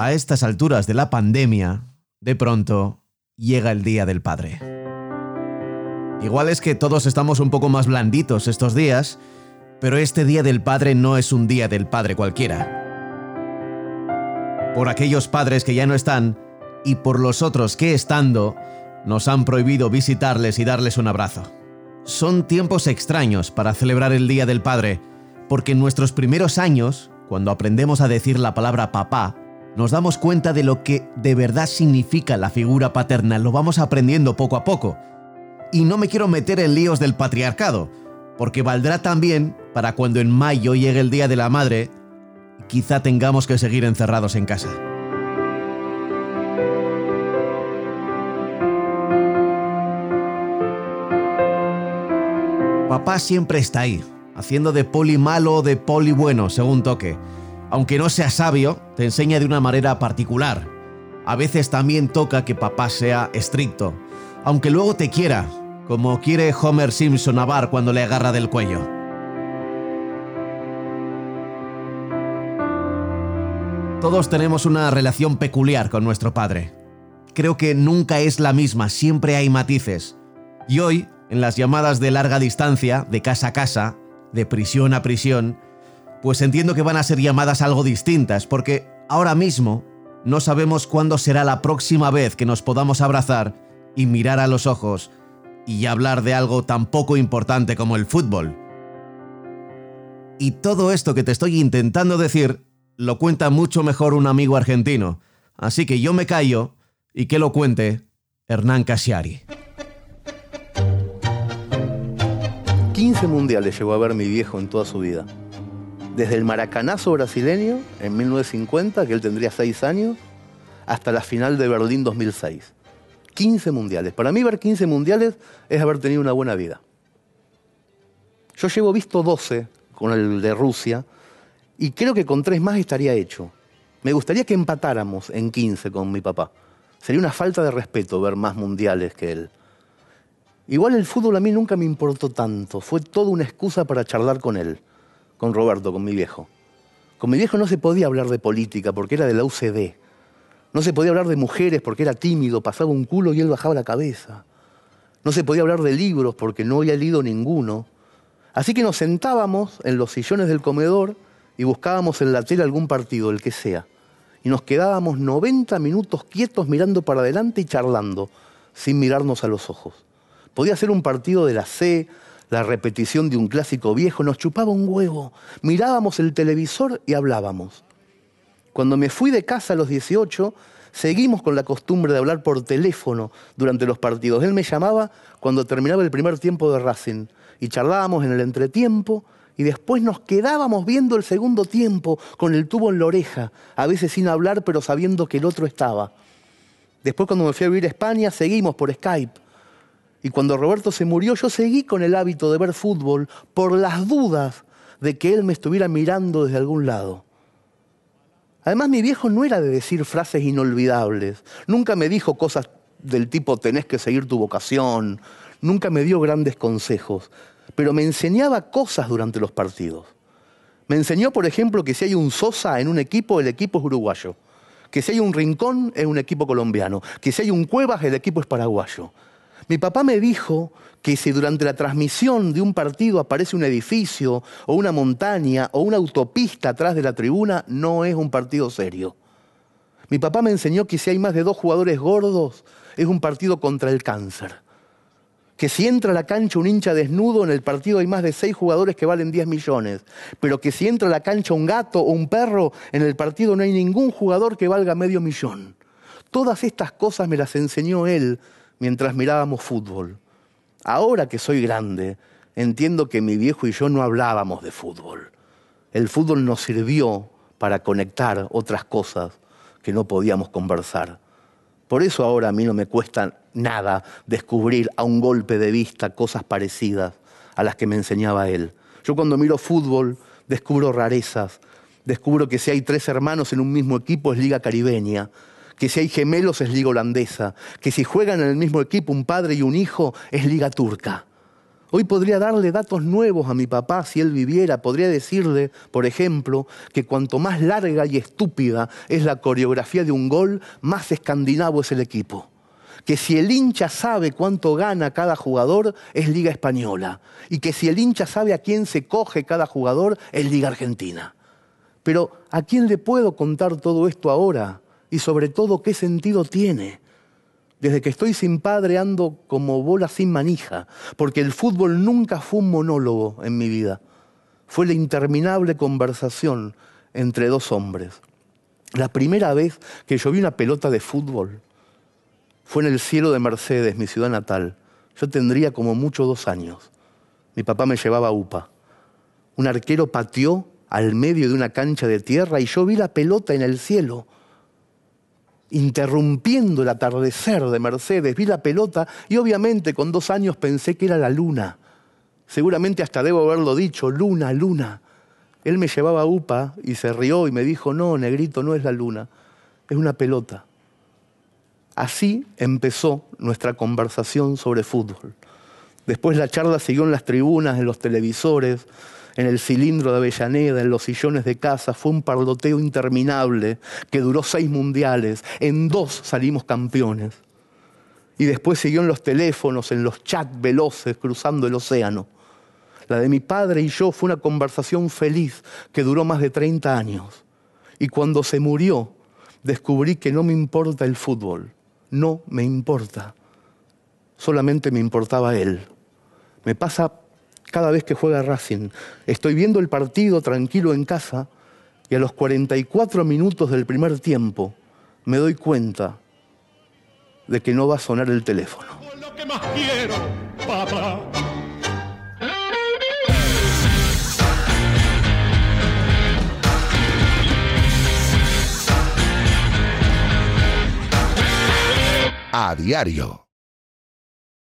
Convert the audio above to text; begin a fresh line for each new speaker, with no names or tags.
A estas alturas de la pandemia, de pronto llega el Día del Padre. Igual es que todos estamos un poco más blanditos estos días, pero este Día del Padre no es un Día del Padre cualquiera. Por aquellos padres que ya no están y por los otros que estando, nos han prohibido visitarles y darles un abrazo. Son tiempos extraños para celebrar el Día del Padre, porque en nuestros primeros años, cuando aprendemos a decir la palabra papá, nos damos cuenta de lo que de verdad significa la figura paterna, lo vamos aprendiendo poco a poco. Y no me quiero meter en líos del patriarcado, porque valdrá también para cuando en mayo llegue el Día de la Madre, quizá tengamos que seguir encerrados en casa. Papá siempre está ahí, haciendo de poli malo o de poli bueno, según toque. Aunque no sea sabio, te enseña de una manera particular. A veces también toca que papá sea estricto, aunque luego te quiera, como quiere Homer Simpson a Bar cuando le agarra del cuello. Todos tenemos una relación peculiar con nuestro padre. Creo que nunca es la misma, siempre hay matices. Y hoy, en las llamadas de larga distancia, de casa a casa, de prisión a prisión, pues entiendo que van a ser llamadas algo distintas, porque ahora mismo no sabemos cuándo será la próxima vez que nos podamos abrazar y mirar a los ojos y hablar de algo tan poco importante como el fútbol. Y todo esto que te estoy intentando decir lo cuenta mucho mejor un amigo argentino, así que yo me callo y que lo cuente Hernán Casiari.
15 mundiales llegó a ver mi viejo en toda su vida desde el maracanazo brasileño en 1950, que él tendría 6 años, hasta la final de Berlín 2006. 15 mundiales. Para mí ver 15 mundiales es haber tenido una buena vida. Yo llevo visto 12 con el de Rusia y creo que con 3 más estaría hecho. Me gustaría que empatáramos en 15 con mi papá. Sería una falta de respeto ver más mundiales que él. Igual el fútbol a mí nunca me importó tanto, fue toda una excusa para charlar con él con Roberto, con mi viejo. Con mi viejo no se podía hablar de política porque era de la UCD. No se podía hablar de mujeres porque era tímido, pasaba un culo y él bajaba la cabeza. No se podía hablar de libros porque no había leído ninguno. Así que nos sentábamos en los sillones del comedor y buscábamos en la tele algún partido, el que sea. Y nos quedábamos 90 minutos quietos mirando para adelante y charlando, sin mirarnos a los ojos. Podía ser un partido de la C, la repetición de un clásico viejo, nos chupaba un huevo, mirábamos el televisor y hablábamos. Cuando me fui de casa a los 18, seguimos con la costumbre de hablar por teléfono durante los partidos. Él me llamaba cuando terminaba el primer tiempo de Racing y charlábamos en el entretiempo y después nos quedábamos viendo el segundo tiempo con el tubo en la oreja, a veces sin hablar pero sabiendo que el otro estaba. Después cuando me fui a vivir a España seguimos por Skype y cuando Roberto se murió, yo seguí con el hábito de ver fútbol por las dudas de que él me estuviera mirando desde algún lado. Además, mi viejo no era de decir frases inolvidables. Nunca me dijo cosas del tipo tenés que seguir tu vocación. Nunca me dio grandes consejos. Pero me enseñaba cosas durante los partidos. Me enseñó, por ejemplo, que si hay un Sosa en un equipo, el equipo es uruguayo. Que si hay un Rincón, es un equipo colombiano. Que si hay un Cuevas, el equipo es paraguayo. Mi papá me dijo que si durante la transmisión de un partido aparece un edificio o una montaña o una autopista atrás de la tribuna, no es un partido serio. Mi papá me enseñó que si hay más de dos jugadores gordos, es un partido contra el cáncer. Que si entra a la cancha un hincha desnudo, en el partido hay más de seis jugadores que valen 10 millones. Pero que si entra a la cancha un gato o un perro, en el partido no hay ningún jugador que valga medio millón. Todas estas cosas me las enseñó él mientras mirábamos fútbol. Ahora que soy grande, entiendo que mi viejo y yo no hablábamos de fútbol. El fútbol nos sirvió para conectar otras cosas que no podíamos conversar. Por eso ahora a mí no me cuesta nada descubrir a un golpe de vista cosas parecidas a las que me enseñaba él. Yo cuando miro fútbol descubro rarezas, descubro que si hay tres hermanos en un mismo equipo es liga caribeña, que si hay gemelos es liga holandesa, que si juegan en el mismo equipo un padre y un hijo es liga turca. Hoy podría darle datos nuevos a mi papá si él viviera. Podría decirle, por ejemplo, que cuanto más larga y estúpida es la coreografía de un gol, más escandinavo es el equipo. Que si el hincha sabe cuánto gana cada jugador, es Liga Española. Y que si el hincha sabe a quién se coge cada jugador, es Liga Argentina. Pero ¿a quién le puedo contar todo esto ahora? Y sobre todo, ¿qué sentido tiene? Desde que estoy sin padre ando como bola sin manija, porque el fútbol nunca fue un monólogo en mi vida. Fue la interminable conversación entre dos hombres. La primera vez que yo vi una pelota de fútbol fue en el cielo de Mercedes, mi ciudad natal. Yo tendría como mucho dos años. Mi papá me llevaba a UPA. Un arquero pateó al medio de una cancha de tierra y yo vi la pelota en el cielo interrumpiendo el atardecer de Mercedes, vi la pelota y obviamente con dos años pensé que era la luna. Seguramente hasta debo haberlo dicho, luna, luna. Él me llevaba UPA y se rió y me dijo, no, negrito, no es la luna, es una pelota. Así empezó nuestra conversación sobre fútbol. Después la charla siguió en las tribunas, en los televisores, en el cilindro de Avellaneda, en los sillones de casa, fue un parloteo interminable que duró seis mundiales. En dos salimos campeones. Y después siguió en los teléfonos, en los chats veloces, cruzando el océano. La de mi padre y yo fue una conversación feliz que duró más de 30 años. Y cuando se murió, descubrí que no me importa el fútbol. No me importa. Solamente me importaba él. Me pasa cada vez que juega Racing. Estoy viendo el partido tranquilo en casa y a los 44 minutos del primer tiempo me doy cuenta de que no va a sonar el teléfono. Lo que más quiero, papá.
A diario.